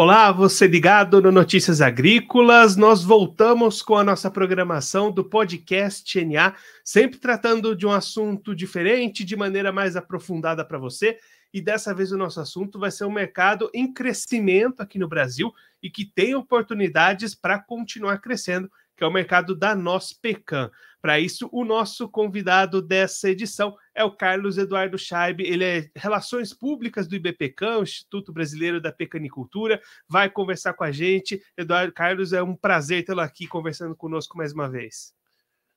Olá, você ligado no Notícias Agrícolas. Nós voltamos com a nossa programação do podcast NA, sempre tratando de um assunto diferente, de maneira mais aprofundada para você. E dessa vez o nosso assunto vai ser um mercado em crescimento aqui no Brasil e que tem oportunidades para continuar crescendo, que é o mercado da Nospecan. Para isso, o nosso convidado dessa edição é o Carlos Eduardo Scheib. Ele é Relações Públicas do IBPCAM, Instituto Brasileiro da Pecanicultura. Vai conversar com a gente. Eduardo Carlos, é um prazer tê-lo aqui conversando conosco mais uma vez.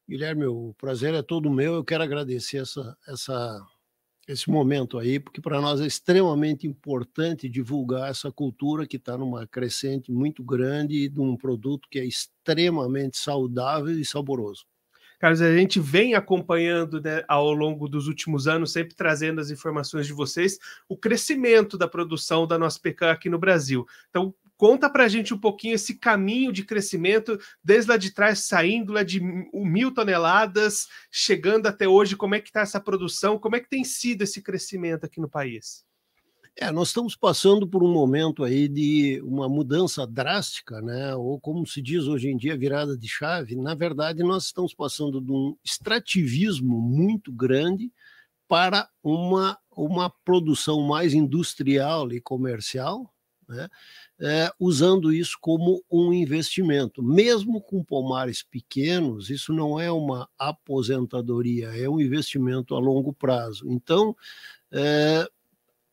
Guilherme, o prazer é todo meu. Eu quero agradecer essa, essa, esse momento aí, porque para nós é extremamente importante divulgar essa cultura que está numa crescente muito grande de um produto que é extremamente saudável e saboroso. Carlos, a gente vem acompanhando né, ao longo dos últimos anos, sempre trazendo as informações de vocês, o crescimento da produção da nossa pecan aqui no Brasil. Então, conta para a gente um pouquinho esse caminho de crescimento, desde lá de trás, saindo lá de mil toneladas, chegando até hoje, como é que está essa produção, como é que tem sido esse crescimento aqui no país? É, nós estamos passando por um momento aí de uma mudança drástica, né? Ou como se diz hoje em dia, virada de chave. Na verdade, nós estamos passando de um extrativismo muito grande para uma, uma produção mais industrial e comercial, né? É, usando isso como um investimento. Mesmo com pomares pequenos, isso não é uma aposentadoria, é um investimento a longo prazo. Então, é,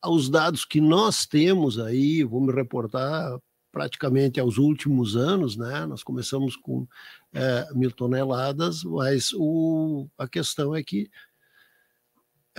aos dados que nós temos aí, vou me reportar praticamente aos últimos anos, né? Nós começamos com é, mil toneladas, mas o, a questão é que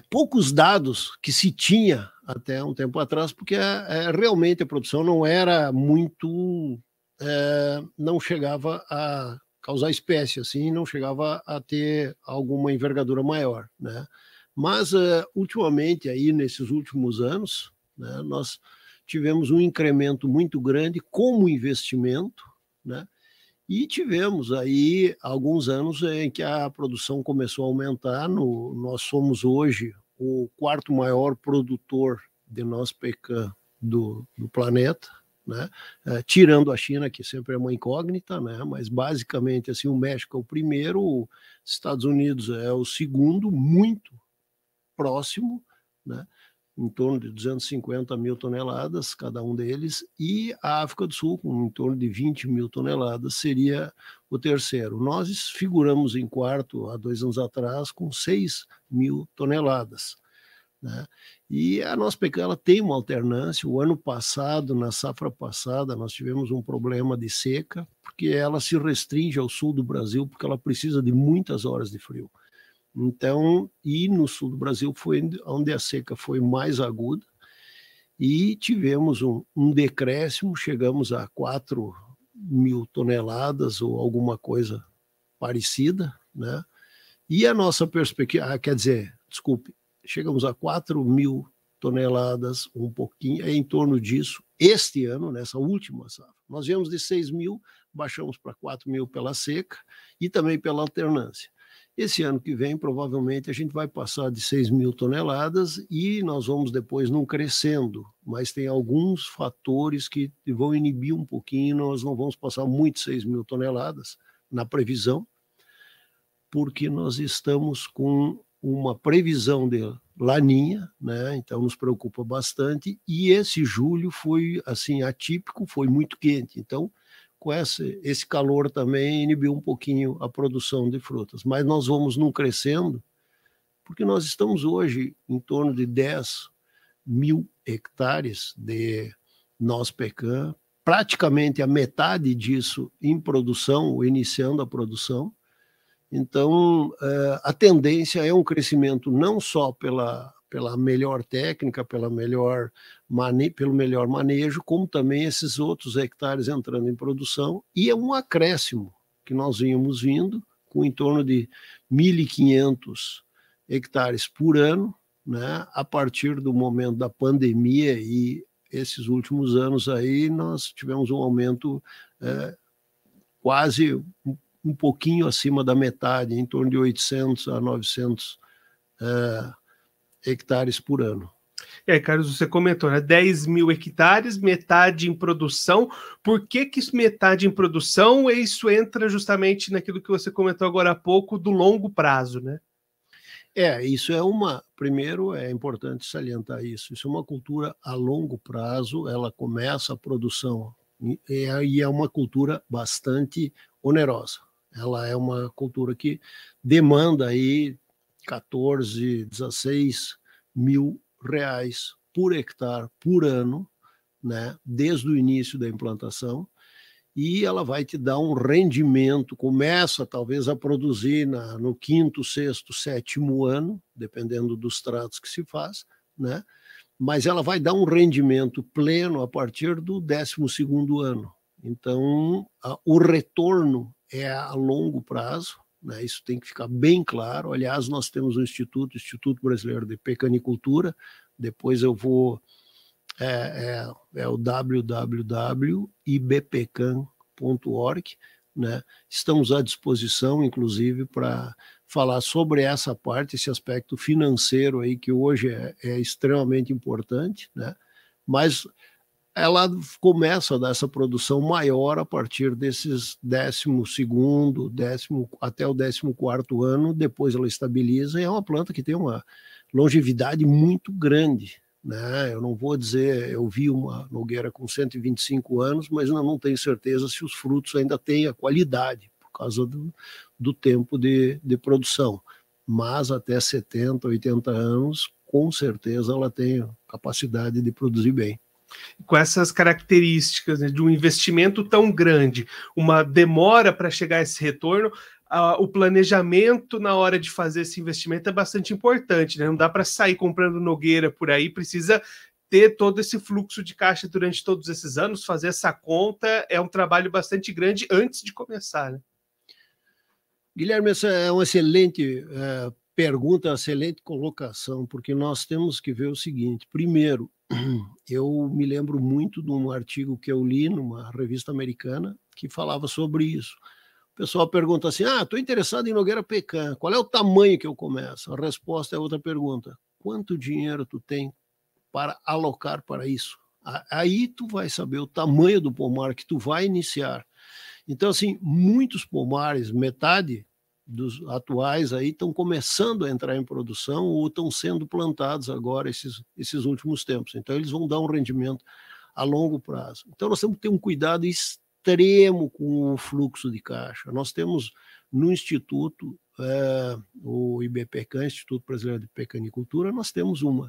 poucos dados que se tinha até um tempo atrás, porque é, é, realmente a produção não era muito, é, não chegava a causar espécie, assim, não chegava a ter alguma envergadura maior, né? Mas, uh, ultimamente, aí, nesses últimos anos, né, nós tivemos um incremento muito grande como investimento, né? E tivemos aí alguns anos em que a produção começou a aumentar. No, nós somos hoje o quarto maior produtor de nosso pecan do, do planeta, né? É, tirando a China, que sempre é uma incógnita, né? mas basicamente assim, o México é o primeiro, os Estados Unidos é o segundo, muito próximo, né? Em torno de 250 mil toneladas, cada um deles, e a África do Sul, com em torno de 20 mil toneladas, seria o terceiro. Nós figuramos em quarto há dois anos atrás com 6 mil toneladas. Né? E a nossa pecuária tem uma alternância. O ano passado, na safra passada, nós tivemos um problema de seca, porque ela se restringe ao sul do Brasil, porque ela precisa de muitas horas de frio. Então, e no sul do Brasil foi onde a seca foi mais aguda, e tivemos um, um decréscimo, chegamos a 4 mil toneladas ou alguma coisa parecida, né? E a nossa perspectiva, ah, quer dizer, desculpe, chegamos a 4 mil toneladas, um pouquinho, é em torno disso, este ano, nessa última safra. Nós viemos de 6 mil, baixamos para 4 mil pela seca e também pela alternância. Esse ano que vem, provavelmente, a gente vai passar de 6 mil toneladas e nós vamos depois não crescendo, mas tem alguns fatores que vão inibir um pouquinho, nós não vamos passar muito 6 mil toneladas na previsão, porque nós estamos com uma previsão de laninha, né? Então nos preocupa bastante. E esse julho foi assim atípico, foi muito quente. Então com esse, esse calor também inibiu um pouquinho a produção de frutas. Mas nós vamos num crescendo, porque nós estamos hoje em torno de 10 mil hectares de noz pecan, praticamente a metade disso em produção, iniciando a produção. Então, eh, a tendência é um crescimento não só pela pela melhor técnica, pela melhor mane pelo melhor manejo, como também esses outros hectares entrando em produção, e é um acréscimo que nós vínhamos vindo, com em torno de 1.500 hectares por ano, né? a partir do momento da pandemia e esses últimos anos aí, nós tivemos um aumento é, quase um, pouquinho acima da metade, em torno de 800 a 900 é, hectares por ano. Aí, Carlos, você comentou, né? 10 mil hectares, metade em produção. Por que, que metade em produção? E isso entra justamente naquilo que você comentou agora há pouco, do longo prazo, né? É, isso é uma. Primeiro, é importante salientar isso. Isso é uma cultura a longo prazo, ela começa a produção e é uma cultura bastante onerosa. Ela é uma cultura que demanda aí 14, 16 mil reais por hectare por ano, né, desde o início da implantação, e ela vai te dar um rendimento, começa talvez a produzir na, no quinto, sexto, sétimo ano, dependendo dos tratos que se faz, né, mas ela vai dar um rendimento pleno a partir do décimo segundo ano. Então, a, o retorno é a longo prazo, né? isso tem que ficar bem claro. Aliás, nós temos um instituto, Instituto Brasileiro de Pecanicultura, depois eu vou. É, é, é o www.ibpecan.org. Né? Estamos à disposição, inclusive, para falar sobre essa parte, esse aspecto financeiro aí que hoje é, é extremamente importante, né? Mas ela começa a dar essa produção maior a partir desses décimo segundo, décimo até o décimo quarto ano, depois ela estabiliza e é uma planta que tem uma longevidade muito grande, né? Eu não vou dizer, eu vi uma nogueira com 125 anos, mas não tenho certeza se os frutos ainda têm a qualidade, por causa do, do tempo de, de produção. Mas até 70, 80 anos, com certeza ela tem capacidade de produzir bem com essas características né, de um investimento tão grande, uma demora para chegar a esse retorno, o planejamento na hora de fazer esse investimento é bastante importante, né? Não dá para sair comprando nogueira por aí, precisa ter todo esse fluxo de caixa durante todos esses anos, fazer essa conta é um trabalho bastante grande antes de começar, né? Guilherme, essa é uma excelente é, pergunta, excelente colocação, porque nós temos que ver o seguinte: primeiro, eu me lembro muito de um artigo que eu li numa revista americana que falava sobre isso pessoal pergunta assim: ah, estou interessado em Nogueira Pecan, qual é o tamanho que eu começo? A resposta é outra pergunta: quanto dinheiro tu tem para alocar para isso? Aí tu vai saber o tamanho do pomar que tu vai iniciar. Então, assim, muitos pomares, metade dos atuais aí estão começando a entrar em produção ou estão sendo plantados agora esses, esses últimos tempos. Então, eles vão dar um rendimento a longo prazo. Então, nós temos que ter um cuidado extremo com o fluxo de caixa. Nós temos no Instituto, é, o IBPCAN, Instituto Brasileiro de Pecanicultura, nós temos uma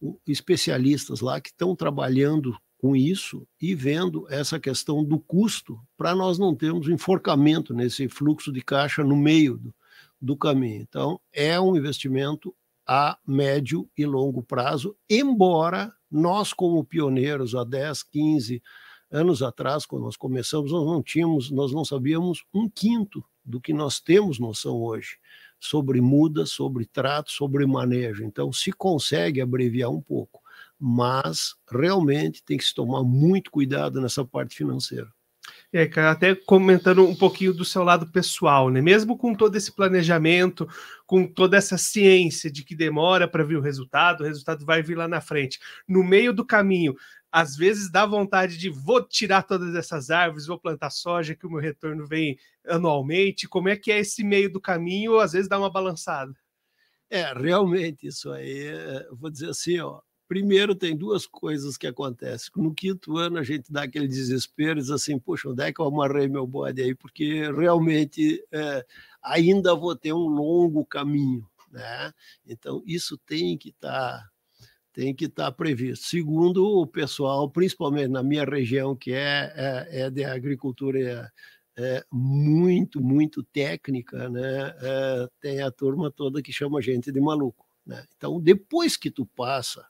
um, especialistas lá que estão trabalhando com isso e vendo essa questão do custo para nós não termos enforcamento nesse fluxo de caixa no meio do, do caminho. Então, é um investimento a médio e longo prazo, embora nós, como pioneiros há 10, 15 anos atrás, quando nós começamos, nós não tínhamos, nós não sabíamos um quinto do que nós temos noção hoje sobre muda, sobre trato, sobre manejo. Então, se consegue abreviar um pouco, mas realmente tem que se tomar muito cuidado nessa parte financeira. É, cara, até comentando um pouquinho do seu lado pessoal, né? Mesmo com todo esse planejamento, com toda essa ciência de que demora para vir o resultado, o resultado vai vir lá na frente. No meio do caminho, às vezes dá vontade de vou tirar todas essas árvores, vou plantar soja, que o meu retorno vem anualmente. Como é que é esse meio do caminho? Às vezes dá uma balançada. É, realmente, isso aí, vou dizer assim, ó. Primeiro, tem duas coisas que acontecem. No quinto ano, a gente dá aquele desespero, diz assim: Poxa, onde é que eu amarrei meu bode aí? Porque realmente é, ainda vou ter um longo caminho. Né? Então, isso tem que estar. Tá tem que estar tá previsto. Segundo o pessoal, principalmente na minha região, que é, é, é de agricultura é, é muito, muito técnica, né? É, tem a turma toda que chama a gente de maluco. Né? Então, depois que tu passa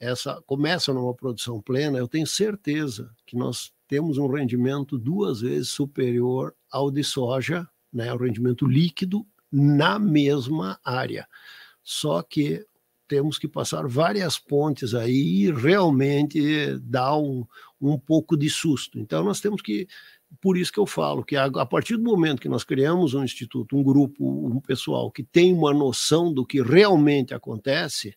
essa, começa numa produção plena, eu tenho certeza que nós temos um rendimento duas vezes superior ao de soja, né? o rendimento líquido na mesma área. Só que temos que passar várias pontes aí e realmente dar um, um pouco de susto. Então, nós temos que. Por isso que eu falo que a partir do momento que nós criamos um instituto, um grupo, um pessoal que tem uma noção do que realmente acontece,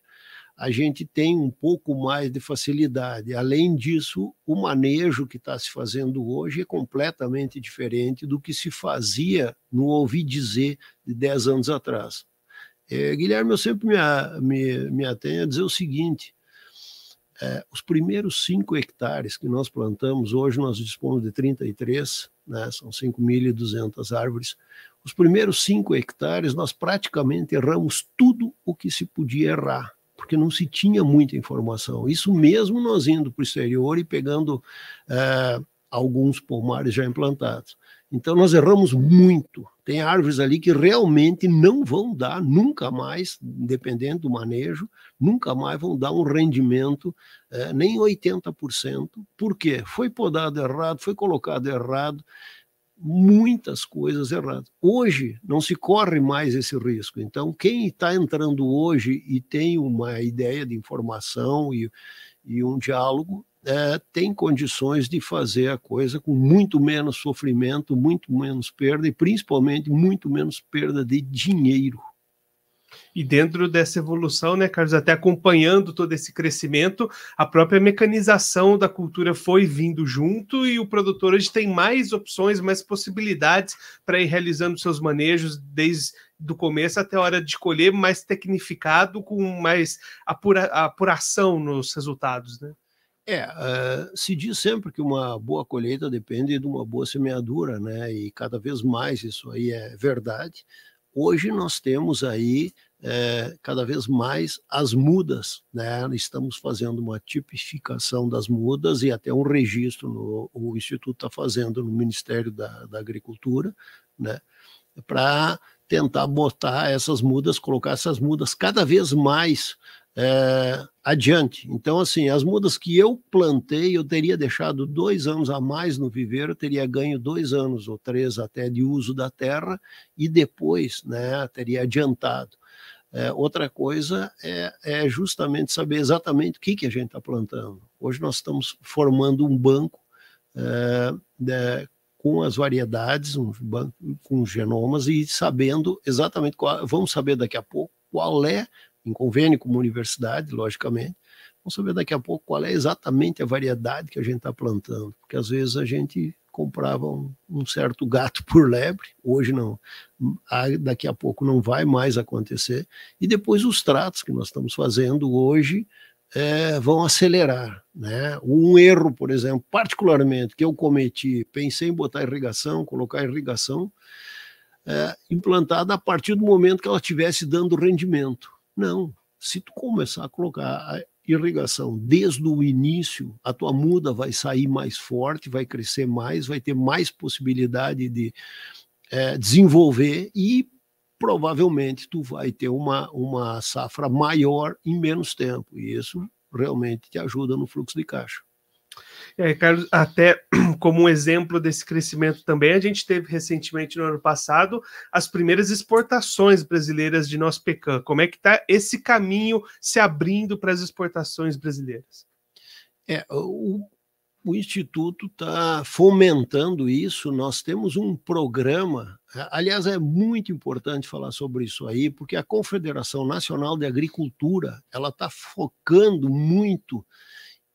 a gente tem um pouco mais de facilidade. Além disso, o manejo que está se fazendo hoje é completamente diferente do que se fazia no ouvi dizer de 10 anos atrás. É, Guilherme, eu sempre me, me, me atenho a dizer o seguinte: é, os primeiros 5 hectares que nós plantamos, hoje nós dispomos de 33, né, são 5.200 árvores. Os primeiros 5 hectares nós praticamente erramos tudo o que se podia errar porque não se tinha muita informação. Isso mesmo nós indo para o exterior e pegando é, alguns pomares já implantados. Então nós erramos muito. Tem árvores ali que realmente não vão dar nunca mais, dependendo do manejo, nunca mais vão dar um rendimento é, nem 80%. Por quê? Foi podado errado, foi colocado errado, muitas coisas erradas. Hoje não se corre mais esse risco. Então, quem está entrando hoje e tem uma ideia de informação e, e um diálogo, é, tem condições de fazer a coisa com muito menos sofrimento, muito menos perda e principalmente muito menos perda de dinheiro. E dentro dessa evolução, né, Carlos, até acompanhando todo esse crescimento, a própria mecanização da cultura foi vindo junto e o produtor hoje tem mais opções, mais possibilidades para ir realizando seus manejos desde do começo até a hora de colher, mais tecnificado, com mais apura, apuração nos resultados, né? É, uh, se diz sempre que uma boa colheita depende de uma boa semeadura, né? E cada vez mais isso aí é verdade. Hoje nós temos aí é, cada vez mais as mudas, né? Estamos fazendo uma tipificação das mudas e até um registro no, o Instituto está fazendo no Ministério da, da Agricultura, né? Para tentar botar essas mudas, colocar essas mudas cada vez mais é, adiante. Então, assim, as mudas que eu plantei, eu teria deixado dois anos a mais no viveiro, teria ganho dois anos ou três até de uso da terra e depois, né, teria adiantado. É, outra coisa é, é, justamente saber exatamente o que, que a gente está plantando. Hoje nós estamos formando um banco é, de, com as variedades, um banco com genomas e sabendo exatamente qual, vamos saber daqui a pouco qual é em convênio com uma universidade, logicamente. Vamos saber daqui a pouco qual é exatamente a variedade que a gente está plantando, porque às vezes a gente comprava um, um, certo gato por lebre, hoje não, daqui a pouco não vai mais acontecer, e depois os tratos que nós estamos fazendo hoje é, vão acelerar. Né? Um erro, por exemplo, particularmente que eu cometi, pensei em botar irrigação, colocar irrigação é, implantada a partir do momento que ela estivesse dando rendimento. Não. Se tu começar a colocar a irrigação desde o início, a tua muda vai sair mais forte, vai crescer mais, vai ter mais possibilidade de é, desenvolver e provavelmente tu vai ter uma, uma safra maior em menos tempo. E isso realmente te ajuda no fluxo de caixa. É, Carlos, até como um exemplo desse crescimento também, a gente teve recentemente no ano passado as primeiras exportações brasileiras de nosso pecan. Como é que está esse caminho se abrindo para as exportações brasileiras? É, o, o Instituto está fomentando isso. Nós temos um programa, aliás, é muito importante falar sobre isso aí, porque a Confederação Nacional de Agricultura ela está focando muito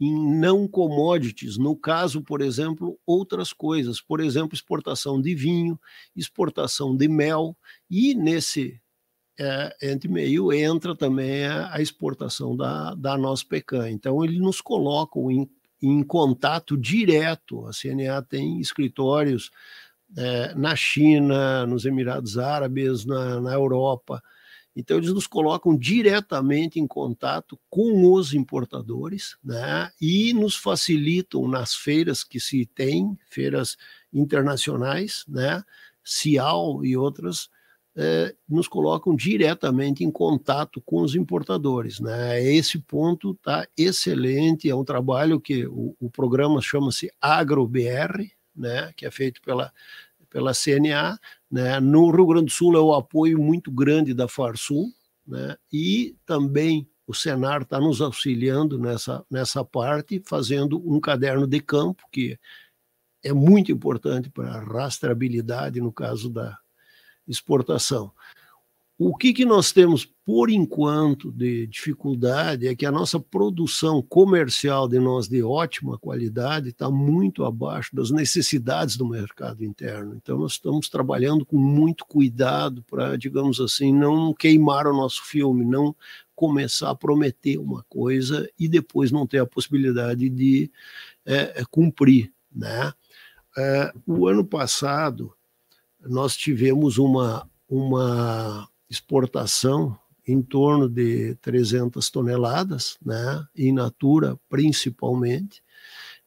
em não commodities, no caso, por exemplo, outras coisas, por exemplo, exportação de vinho, exportação de mel, e nesse é, entre meio entra também a, a exportação da, da nossa pecan. Então, ele nos coloca em, em contato direto. A CNA tem escritórios é, na China, nos Emirados Árabes, na, na Europa, então, eles nos colocam diretamente em contato com os importadores né, e nos facilitam nas feiras que se tem, feiras internacionais, né, CIAL e outras, eh, nos colocam diretamente em contato com os importadores. Né? Esse ponto está excelente, é um trabalho que o, o programa chama-se AgroBR, né, que é feito pela pela CNA. Né? No Rio Grande do Sul é o apoio muito grande da Farsul, né? e também o Senar está nos auxiliando nessa, nessa parte, fazendo um caderno de campo, que é muito importante para a rastreabilidade no caso da exportação. O que, que nós temos, por enquanto, de dificuldade é que a nossa produção comercial de nós de ótima qualidade está muito abaixo das necessidades do mercado interno. Então, nós estamos trabalhando com muito cuidado para, digamos assim, não queimar o nosso filme, não começar a prometer uma coisa e depois não ter a possibilidade de é, é cumprir. Né? É, o ano passado, nós tivemos uma. uma exportação em torno de 300 toneladas, né, in natura principalmente.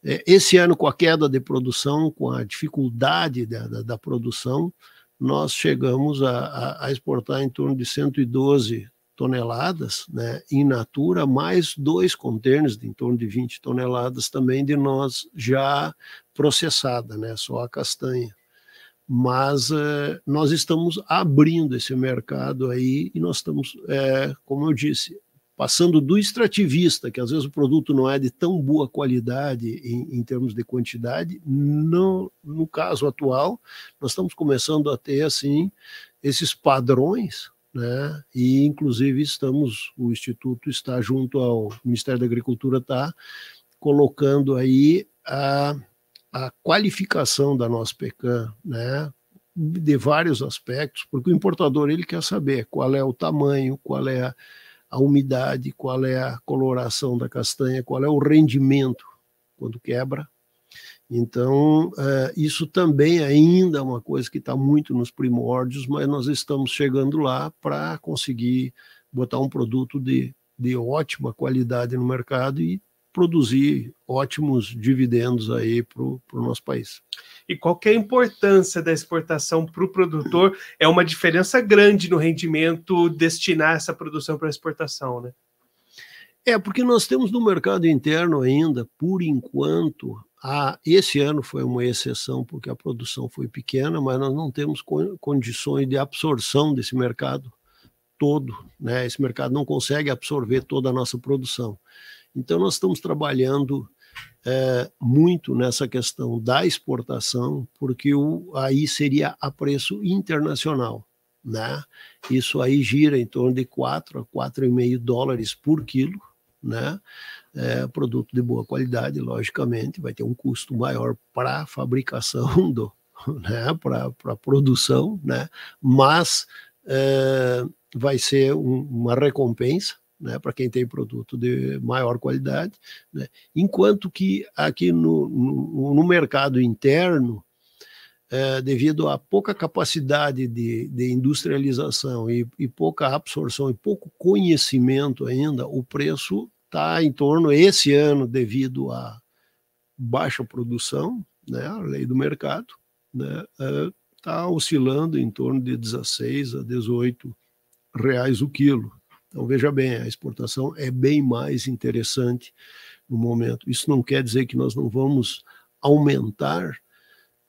É, esse ano, com a queda de produção, com a dificuldade da, da, da produção, nós chegamos a, a, a, exportar em torno de 112 toneladas né, in natura, mais dois contêineres de em torno de 20 toneladas também de nós já processada, né, só a castanha mas uh, nós estamos abrindo esse mercado aí e nós estamos, é, como eu disse, passando do extrativista, que às vezes o produto não é de tão boa qualidade em, em termos de quantidade, no, no caso atual, nós estamos começando a ter assim esses padrões né? E inclusive estamos, o instituto está junto ao Ministério da Agricultura está colocando aí a a qualificação da nossa pecan, né, de vários aspectos, porque o importador ele quer saber qual é o tamanho, qual é a, a umidade, qual é a coloração da castanha, qual é o rendimento quando quebra. Então, uh, isso também ainda é uma coisa que está muito nos primórdios, mas nós estamos chegando lá para conseguir botar um produto de, de ótima qualidade no mercado e produzir ótimos dividendos aí para o nosso país. E qual é a importância da exportação para o produtor? É uma diferença grande no rendimento destinar essa produção para exportação, né? É, porque nós temos no mercado interno ainda, por enquanto, a, esse ano foi uma exceção, porque a produção foi pequena, mas nós não temos condições de absorção desse mercado todo. Né? Esse mercado não consegue absorver toda a nossa produção. Então, nós estamos trabalhando é, muito nessa questão da exportação, porque o, aí seria a preço internacional. Né? Isso aí gira em torno de 4 a 4,5 dólares por quilo, né? É, produto de boa qualidade, logicamente, vai ter um custo maior para a fabricação, do, né? para a produção, né? mas é, vai ser um, uma recompensa né, para quem tem produto de maior qualidade, né, enquanto que aqui no, no, no mercado interno, é, devido à pouca capacidade de, de industrialização e, e, pouca absorção e pouco conhecimento ainda, o preço está em torno, esse ano, devido à baixa produção, né, a lei do mercado, está né, é, oscilando em torno de 16 a 18 reais o quilo. Então, veja bem, a exportação é bem mais interessante no momento. Isso não quer dizer que nós não vamos aumentar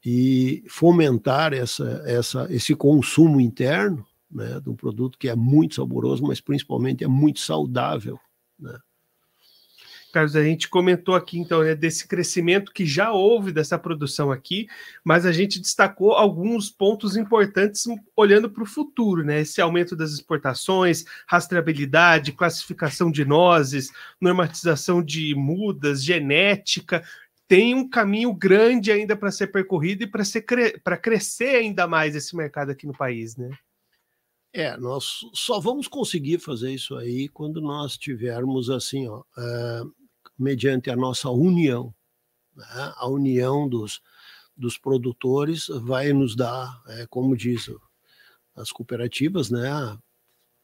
e fomentar essa, essa, esse consumo interno né, de um produto que é muito saboroso, mas principalmente é muito saudável. Né? Carlos, a gente comentou aqui então né, desse crescimento que já houve dessa produção aqui, mas a gente destacou alguns pontos importantes olhando para o futuro, né? Esse aumento das exportações, rastreabilidade, classificação de nozes, normatização de mudas, genética. Tem um caminho grande ainda para ser percorrido e para cre crescer ainda mais esse mercado aqui no país, né? É, nós só vamos conseguir fazer isso aí quando nós tivermos assim, ó, uh, mediante a nossa união, né? a união dos, dos produtores vai nos dar, é, como diz as cooperativas, né?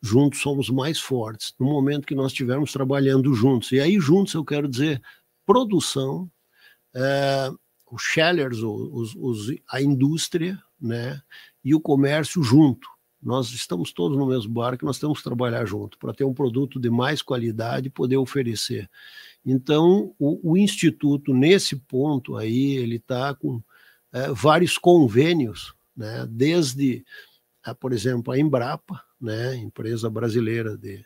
Juntos somos mais fortes. No momento que nós estivermos trabalhando juntos, e aí juntos eu quero dizer produção, é, os shellers, os, os, a indústria, né? E o comércio junto nós estamos todos no mesmo barco, nós temos que trabalhar junto para ter um produto de mais qualidade e poder oferecer. Então, o, o Instituto, nesse ponto aí, ele está com é, vários convênios, né, desde, a, por exemplo, a Embrapa, né, empresa brasileira de,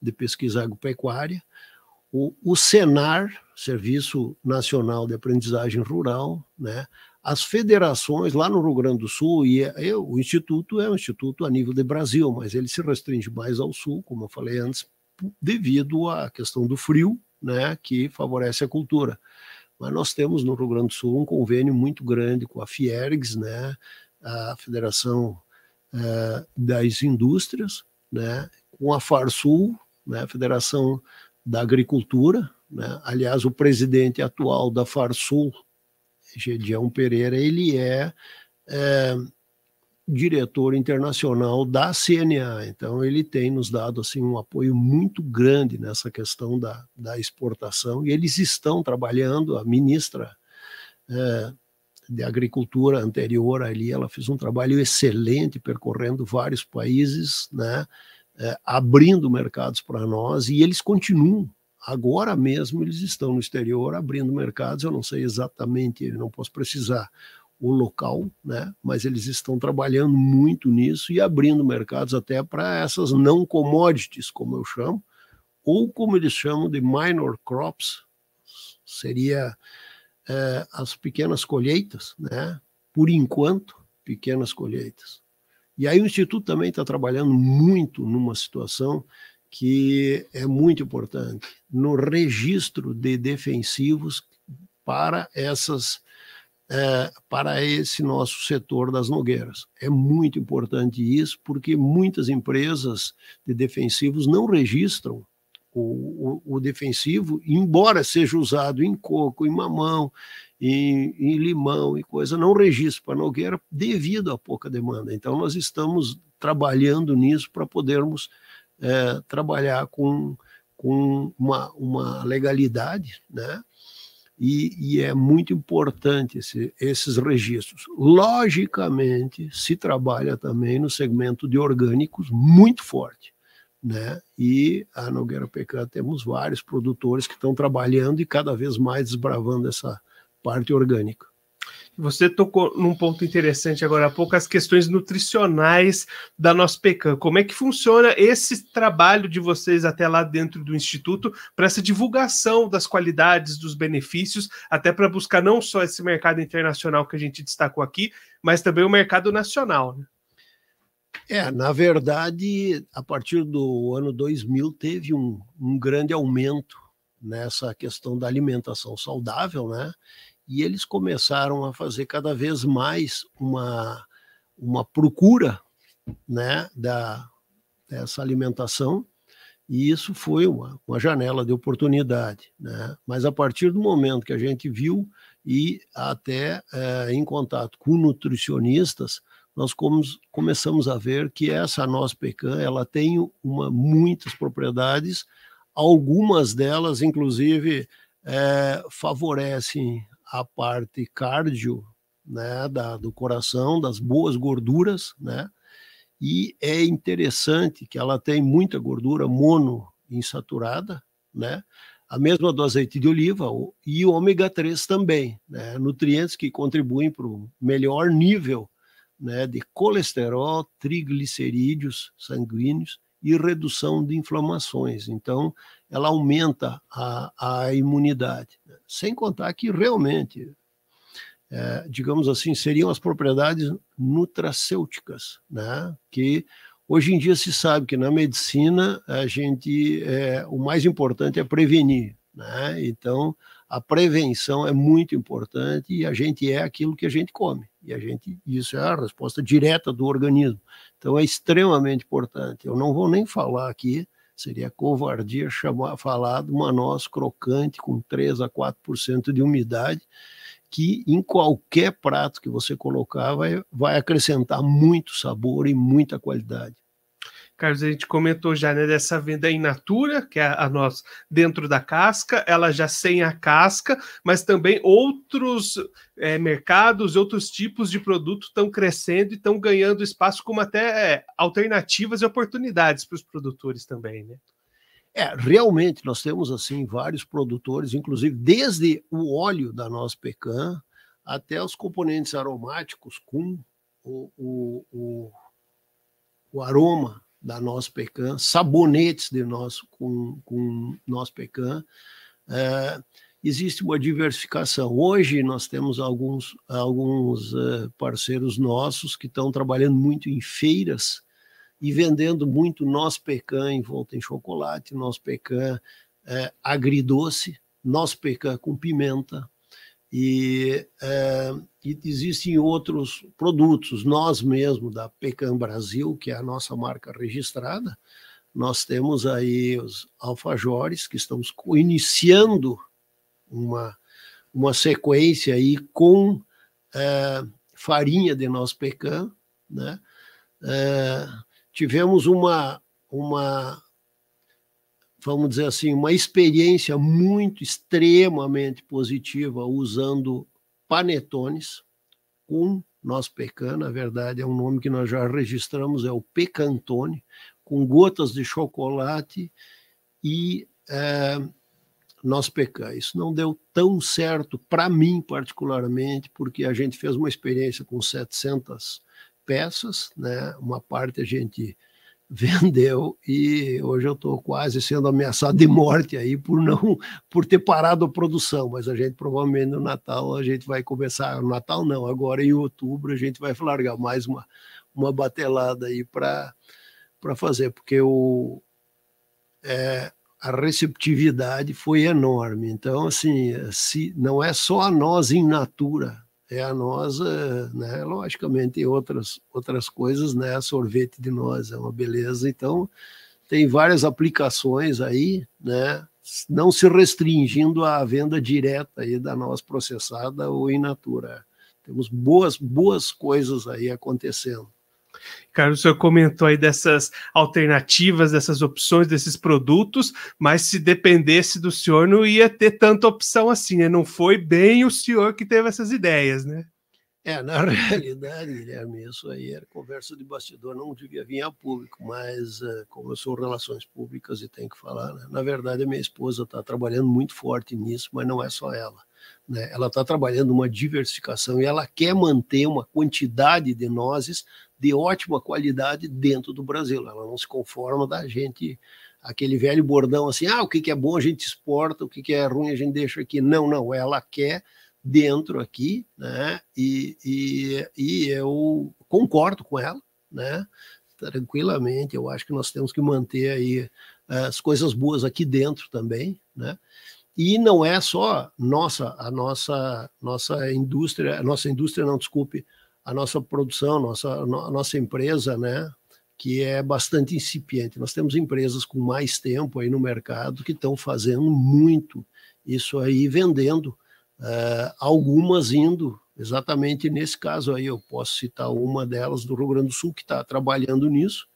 de pesquisa agropecuária, o, o Senar, Serviço Nacional de Aprendizagem Rural, né, as federações lá no Rio Grande do Sul, e é, é, o Instituto é um instituto a nível de Brasil, mas ele se restringe mais ao Sul, como eu falei antes, devido à questão do frio, né, que favorece a cultura. Mas nós temos no Rio Grande do Sul um convênio muito grande com a Fiergs, né, a Federação é, das Indústrias, né, com a Farsul, né, a Federação da Agricultura. Né? Aliás, o presidente atual da Farsul, Gedião Pereira, ele é, é diretor internacional da CNA. Então, ele tem nos dado assim, um apoio muito grande nessa questão da, da exportação, e eles estão trabalhando, a ministra é, de Agricultura anterior ali, ela fez um trabalho excelente percorrendo vários países, né, é, abrindo mercados para nós, e eles continuam. Agora mesmo eles estão no exterior abrindo mercados, eu não sei exatamente, não posso precisar o local, né? mas eles estão trabalhando muito nisso e abrindo mercados até para essas não commodities, como eu chamo, ou como eles chamam de minor crops, seria é, as pequenas colheitas, né? por enquanto, pequenas colheitas. E aí o Instituto também está trabalhando muito numa situação que é muito importante, no registro de defensivos para essas é, para esse nosso setor das nogueiras. É muito importante isso, porque muitas empresas de defensivos não registram o, o, o defensivo, embora seja usado em coco, em mamão, em, em limão e coisa, não registra para nogueira devido à pouca demanda. Então, nós estamos trabalhando nisso para podermos é, trabalhar com, com uma, uma legalidade, né? E, e, é muito importante esse, esses registros. Logicamente, se trabalha também no segmento de orgânicos muito forte. Né? E a Nogueira Pecan temos vários produtores que estão trabalhando e cada vez mais desbravando essa parte orgânica. Você tocou num ponto interessante agora há pouco, as questões nutricionais da nossa pecan. Como é que funciona esse trabalho de vocês até lá dentro do Instituto para essa divulgação das qualidades, dos benefícios, até para buscar não só esse mercado internacional que a gente destacou aqui, mas também o mercado nacional? Né? É, na verdade, a partir do ano 2000 teve um, um grande aumento nessa questão da alimentação saudável, né? E eles começaram a fazer cada vez mais uma, uma procura né, da, dessa alimentação, e isso foi uma, uma janela de oportunidade. Né? Mas a partir do momento que a gente viu e até é, em contato com nutricionistas, nós começamos a ver que essa nossa pecan ela tem uma, muitas propriedades, algumas delas, inclusive, é, favorecem a parte cardio, né, da, do coração, das boas gorduras, né? E é interessante que ela tem muita gordura monoinsaturada, né? A mesma do azeite de oliva e o ômega 3 também, né? Nutrientes que contribuem para o melhor nível, né, de colesterol, triglicerídeos sanguíneos e redução de inflamações. Então, ela aumenta a, a imunidade. Né? Sem contar que realmente, é, digamos assim, seriam as propriedades nutracêuticas, né? que hoje em dia se sabe que na medicina a gente é, o mais importante é prevenir. Né? Então, a prevenção é muito importante e a gente é aquilo que a gente come. E a gente, isso é a resposta direta do organismo. Então é extremamente importante. Eu não vou nem falar aqui, seria covardia chamar, falar de uma noz crocante com 3 a 4% de umidade, que em qualquer prato que você colocar vai, vai acrescentar muito sabor e muita qualidade. Carlos, a gente comentou já né, dessa venda in natura, que é a nossa dentro da casca, ela já sem a casca, mas também outros é, mercados, outros tipos de produto estão crescendo e estão ganhando espaço como até é, alternativas e oportunidades para os produtores também, né? É, realmente nós temos assim vários produtores, inclusive desde o óleo da nossa pecan até os componentes aromáticos com o, o, o, o aroma da nosso pecan, sabonetes de nosso com, com nosso pecan. É, existe uma diversificação. Hoje nós temos alguns, alguns uh, parceiros nossos que estão trabalhando muito em feiras e vendendo muito nosso pecan envolto em chocolate, nosso pecan uh, agridoce, nosso pecan com pimenta, e, uh, e, existem outros produtos. Nós mesmo, da Pecan Brasil, que é a nossa marca registrada, nós temos aí os alfajores, que estamos iniciando uma, uma sequência aí com é, farinha de nosso pecan, né? É, tivemos uma, uma, vamos dizer assim, uma experiência muito extremamente positiva usando panetones com nosso pecan, na verdade é um nome que nós já registramos, é o pecantone, com gotas de chocolate e é, nós pecar. Isso não deu tão certo para mim, particularmente, porque a gente fez uma experiência com 700 peças, né? uma parte a gente vendeu e hoje eu estou quase sendo ameaçado de morte aí por não por ter parado a produção, mas a gente provavelmente no Natal a gente vai começar, no Natal não, agora em outubro a gente vai largar mais uma, uma batelada aí para para fazer, porque o, é, a receptividade foi enorme. Então, assim, se, não é só a nós em natura, é a é, né, logicamente, outras, outras coisas, né, sorvete de nós é uma beleza. Então, tem várias aplicações aí, né, não se restringindo à venda direta aí da noz processada ou in natura. Temos boas, boas coisas aí acontecendo. Carlos, o senhor comentou aí dessas alternativas, dessas opções, desses produtos, mas se dependesse do senhor, não ia ter tanta opção assim, né? Não foi bem o senhor que teve essas ideias, né? É, na realidade, Guilherme, isso aí era conversa de bastidor, não devia vir a público, mas uh, como eu sou relações públicas e tenho que falar, né? na verdade a minha esposa está trabalhando muito forte nisso, mas não é só ela. Né? Ela está trabalhando uma diversificação e ela quer manter uma quantidade de nozes de ótima qualidade dentro do Brasil. Ela não se conforma da gente aquele velho bordão assim, ah, o que, é bom a gente exporta, o que, é ruim a gente deixa aqui. Não, não, ela quer dentro aqui, né? E, e, e eu concordo com ela, né? Tranquilamente, eu acho que nós temos que manter aí as coisas boas aqui dentro também, né? E não é só nossa, a nossa, nossa indústria, a nossa indústria, não, desculpe, a nossa produção, nossa, a nossa empresa, né, que é bastante incipiente. Nós temos empresas com mais tempo aí no mercado que estão fazendo muito isso aí, vendendo, uh, algumas indo exatamente nesse caso aí. Eu posso citar uma delas do Rio Grande do Sul que está trabalhando nisso,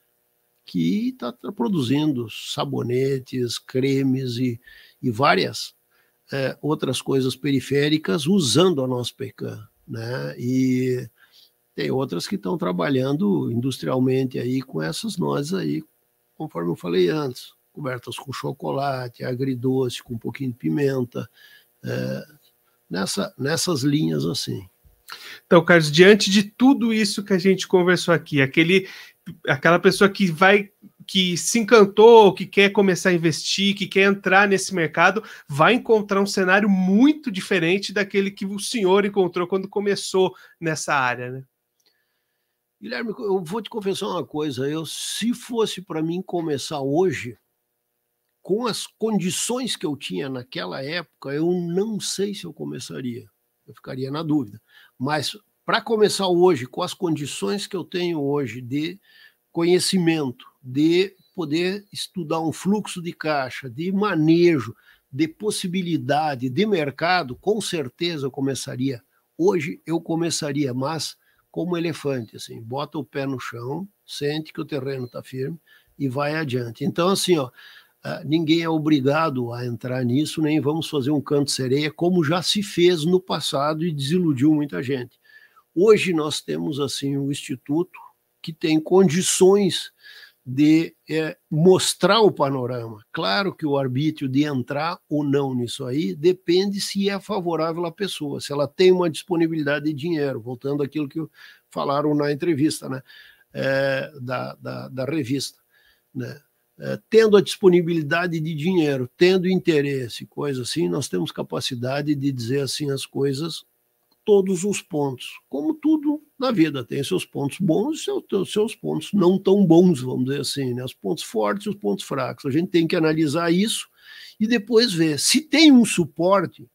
que está produzindo sabonetes, cremes e, e várias é, outras coisas periféricas usando a nossa pecan, né? E tem outras que estão trabalhando industrialmente aí com essas nozes aí, conforme eu falei antes, cobertas com chocolate, agridoce, com um pouquinho de pimenta, é, nessa, nessas linhas assim. Então, Carlos, diante de tudo isso que a gente conversou aqui, aquele, aquela pessoa que vai que se encantou, que quer começar a investir, que quer entrar nesse mercado, vai encontrar um cenário muito diferente daquele que o senhor encontrou quando começou nessa área, né? Guilherme, eu vou te confessar uma coisa. Eu, se fosse para mim começar hoje, com as condições que eu tinha naquela época, eu não sei se eu começaria. Eu ficaria na dúvida. Mas para começar hoje, com as condições que eu tenho hoje de conhecimento, de poder estudar um fluxo de caixa, de manejo, de possibilidade de mercado, com certeza eu começaria. Hoje eu começaria, mas como elefante, assim, bota o pé no chão, sente que o terreno está firme e vai adiante. Então, assim, ó, ah, ninguém é obrigado a entrar nisso, nem vamos fazer um canto sereia, como já se fez no passado e desiludiu muita gente. Hoje nós temos, assim, um instituto que tem condições de é, mostrar o panorama. Claro que o arbítrio de entrar ou não nisso aí depende se é favorável à pessoa, se ela tem uma disponibilidade de dinheiro, voltando àquilo que falaram na entrevista né, é, da, da, da, revista. Né? é, tendo a disponibilidade de dinheiro, tendo interesse, coisa assim, nós temos capacidade de dizer assim as coisas, todos os pontos. Como tudo na vida, tem seus pontos bons e seus, seus pontos não tão bons, vamos dizer assim, né? os pontos fortes e os pontos fracos. A gente tem que analisar isso e depois ver. Se tem um suporte,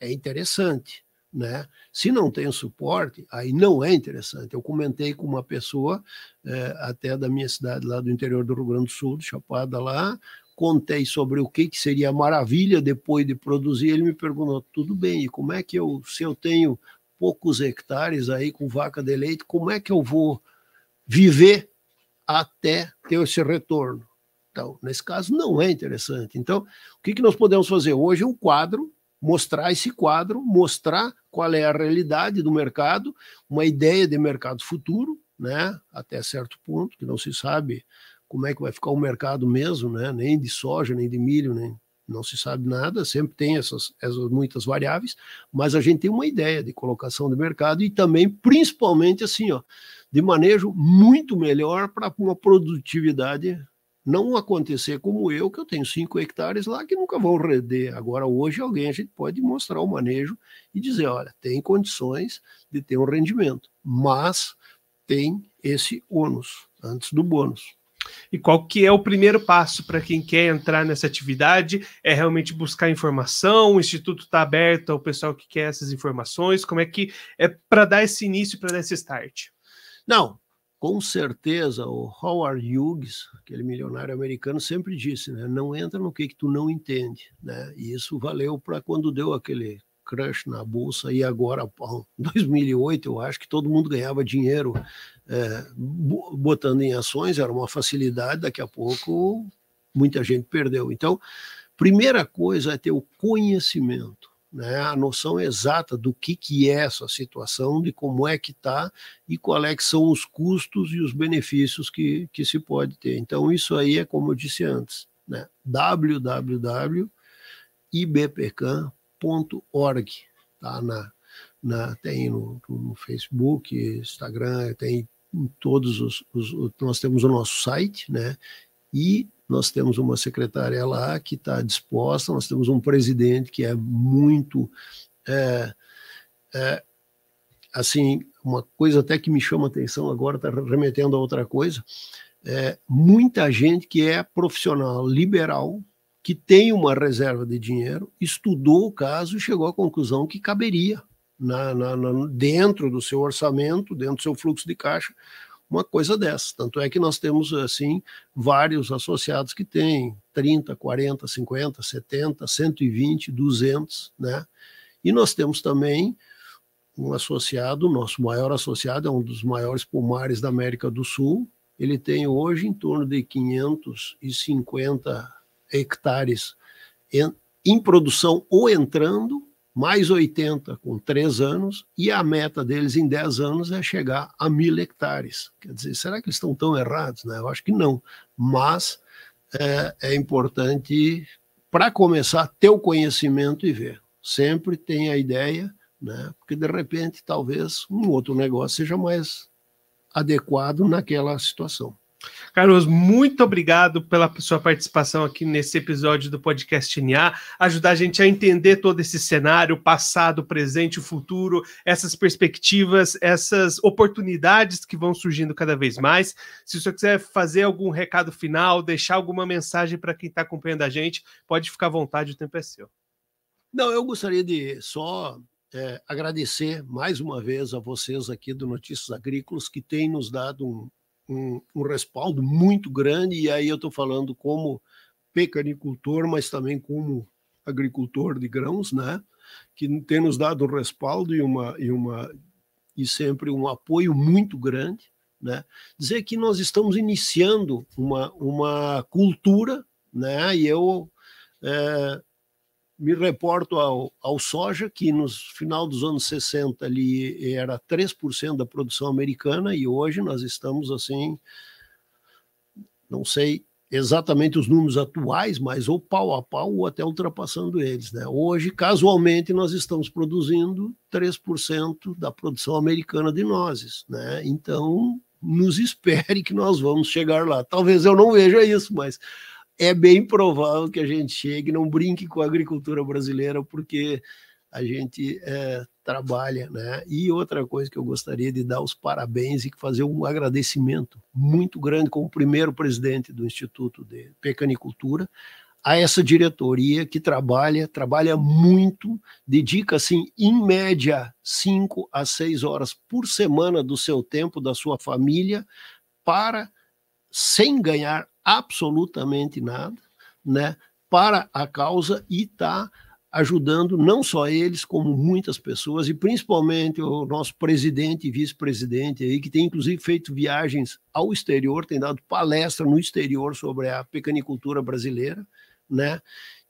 é interessante. Né? Se não tem suporte, aí não é interessante. Eu comentei com uma pessoa, é, até da minha cidade, lá do interior do Rio Grande do Sul, Chapada lá, contei sobre o que, que seria maravilha depois de produzir. Ele me perguntou: tudo bem, como é que eu, se eu tenho poucos hectares aí com vaca de leite, como é que eu vou viver até ter esse retorno? Então, nesse caso, não é interessante. Então, o que, que nós podemos fazer? Hoje, um quadro mostrar esse quadro, mostrar qual é a realidade do mercado, uma ideia de mercado futuro, né, até certo ponto, que não se sabe como é que vai ficar o mercado mesmo, né, nem de soja, nem de milho, nem não se sabe nada, sempre tem essas, essas muitas variáveis, mas a gente tem uma ideia de colocação de mercado e também, principalmente assim, ó, de manejo muito melhor para uma produtividade não acontecer como eu, que eu tenho cinco hectares lá que nunca vão render. Agora, hoje, alguém a gente pode mostrar o manejo e dizer: olha, tem condições de ter um rendimento, mas tem esse ônus antes do bônus. E qual que é o primeiro passo para quem quer entrar nessa atividade? É realmente buscar informação? O instituto está aberto ao pessoal que quer essas informações? Como é que é para dar esse início, para dar esse start? Não, com certeza o Howard Hughes, aquele milionário americano, sempre disse, né, não entra no que, que tu não entende, né? E isso valeu para quando deu aquele crush na bolsa e agora, em 2008, eu acho que todo mundo ganhava dinheiro é, botando em ações, era uma facilidade, daqui a pouco muita gente perdeu. Então, primeira coisa é ter o conhecimento né, a noção exata do que, que é essa situação, de como é que está e qual é são os custos e os benefícios que, que se pode ter. Então, isso aí é como eu disse antes, né, www.ibpcan.org, tá? na, na, tem no, no Facebook, Instagram, tem em todos os, os, nós temos o nosso site, né, e nós temos uma secretária lá que está disposta, nós temos um presidente que é muito. É, é, assim, uma coisa até que me chama atenção agora, está remetendo a outra coisa, é, muita gente que é profissional liberal, que tem uma reserva de dinheiro, estudou o caso e chegou à conclusão que caberia na, na, na, dentro do seu orçamento, dentro do seu fluxo de caixa, uma coisa dessa. Tanto é que nós temos, assim, vários associados que têm 30, 40, 50, 70, 120, 200, né? E nós temos também um associado, nosso maior associado, é um dos maiores pomares da América do Sul. Ele tem hoje em torno de 550 hectares em, em produção ou entrando mais 80 com 3 anos, e a meta deles em 10 anos é chegar a mil hectares. Quer dizer, será que eles estão tão errados? Né? Eu acho que não. Mas é, é importante, para começar, ter o conhecimento e ver. Sempre tem a ideia, né? porque de repente talvez um outro negócio seja mais adequado naquela situação. Carlos, muito obrigado pela sua participação aqui nesse episódio do podcast NA, ajudar a gente a entender todo esse cenário, passado, presente, futuro, essas perspectivas, essas oportunidades que vão surgindo cada vez mais. Se o senhor quiser fazer algum recado final, deixar alguma mensagem para quem está acompanhando a gente, pode ficar à vontade, o tempo é seu. Não, eu gostaria de só é, agradecer mais uma vez a vocês aqui do Notícias Agrícolas que têm nos dado um, um, um respaldo muito grande, e aí eu estou falando como pecanicultor, mas também como agricultor de grãos, né? que tem nos dado um respaldo e uma e uma e sempre um apoio muito grande, né? Dizer que nós estamos iniciando uma uma cultura, né? E eu é, me reporto ao, ao soja, que no final dos anos 60 ali era 3% da produção americana, e hoje nós estamos assim, não sei exatamente os números atuais, mas ou pau a pau ou até ultrapassando eles. Né? Hoje, casualmente, nós estamos produzindo 3% da produção americana de nozes. Né? Então, nos espere que nós vamos chegar lá. Talvez eu não veja isso, mas é bem provável que a gente chegue, não brinque com a agricultura brasileira, porque a gente é, trabalha, né? E outra coisa que eu gostaria de dar os parabéns e fazer um agradecimento muito grande como primeiro presidente do Instituto de Pecanicultura, a essa diretoria que trabalha, trabalha muito, dedica assim, em média, cinco a seis horas por semana do seu tempo, da sua família, para, sem ganhar absolutamente nada, né, para a causa e está ajudando não só eles, como muitas pessoas, e principalmente o nosso presidente e vice-presidente aí, que tem inclusive feito viagens ao exterior, tem dado palestra no exterior sobre a pecanicultura brasileira, né?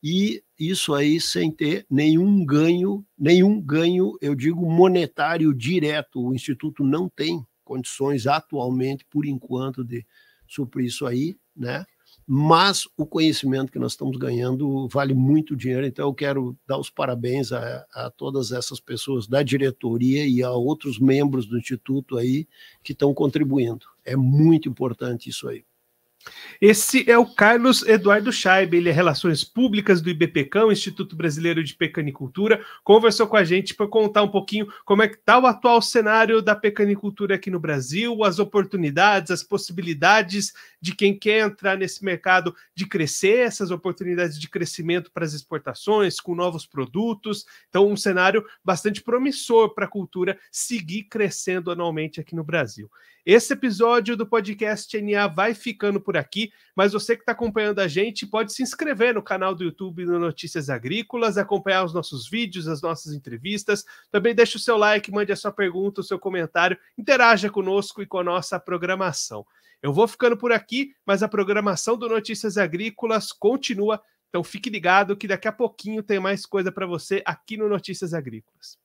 E isso aí sem ter nenhum ganho, nenhum ganho, eu digo monetário direto. O instituto não tem condições atualmente, por enquanto, de suprir isso aí, né? Mas o conhecimento que nós estamos ganhando vale muito dinheiro, então eu quero dar os parabéns a, a todas essas pessoas da diretoria e a outros membros do instituto aí que estão contribuindo. É muito importante isso aí. Esse é o Carlos Eduardo Scheib, ele é Relações Públicas do IBPCão, Instituto Brasileiro de Pecanicultura, conversou com a gente para contar um pouquinho como é que está o atual cenário da pecanicultura aqui no Brasil, as oportunidades, as possibilidades de quem quer entrar nesse mercado de crescer, essas oportunidades de crescimento para as exportações, com novos produtos. Então, um cenário bastante promissor para a cultura seguir crescendo anualmente aqui no Brasil. Esse episódio do podcast NA vai ficando por aqui, mas você que está acompanhando a gente pode se inscrever no canal do YouTube no Notícias Agrícolas, acompanhar os nossos vídeos, as nossas entrevistas. Também deixe o seu like, mande a sua pergunta, o seu comentário, interaja conosco e com a nossa programação. Eu vou ficando por aqui, mas a programação do Notícias Agrícolas continua. Então fique ligado que daqui a pouquinho tem mais coisa para você aqui no Notícias Agrícolas.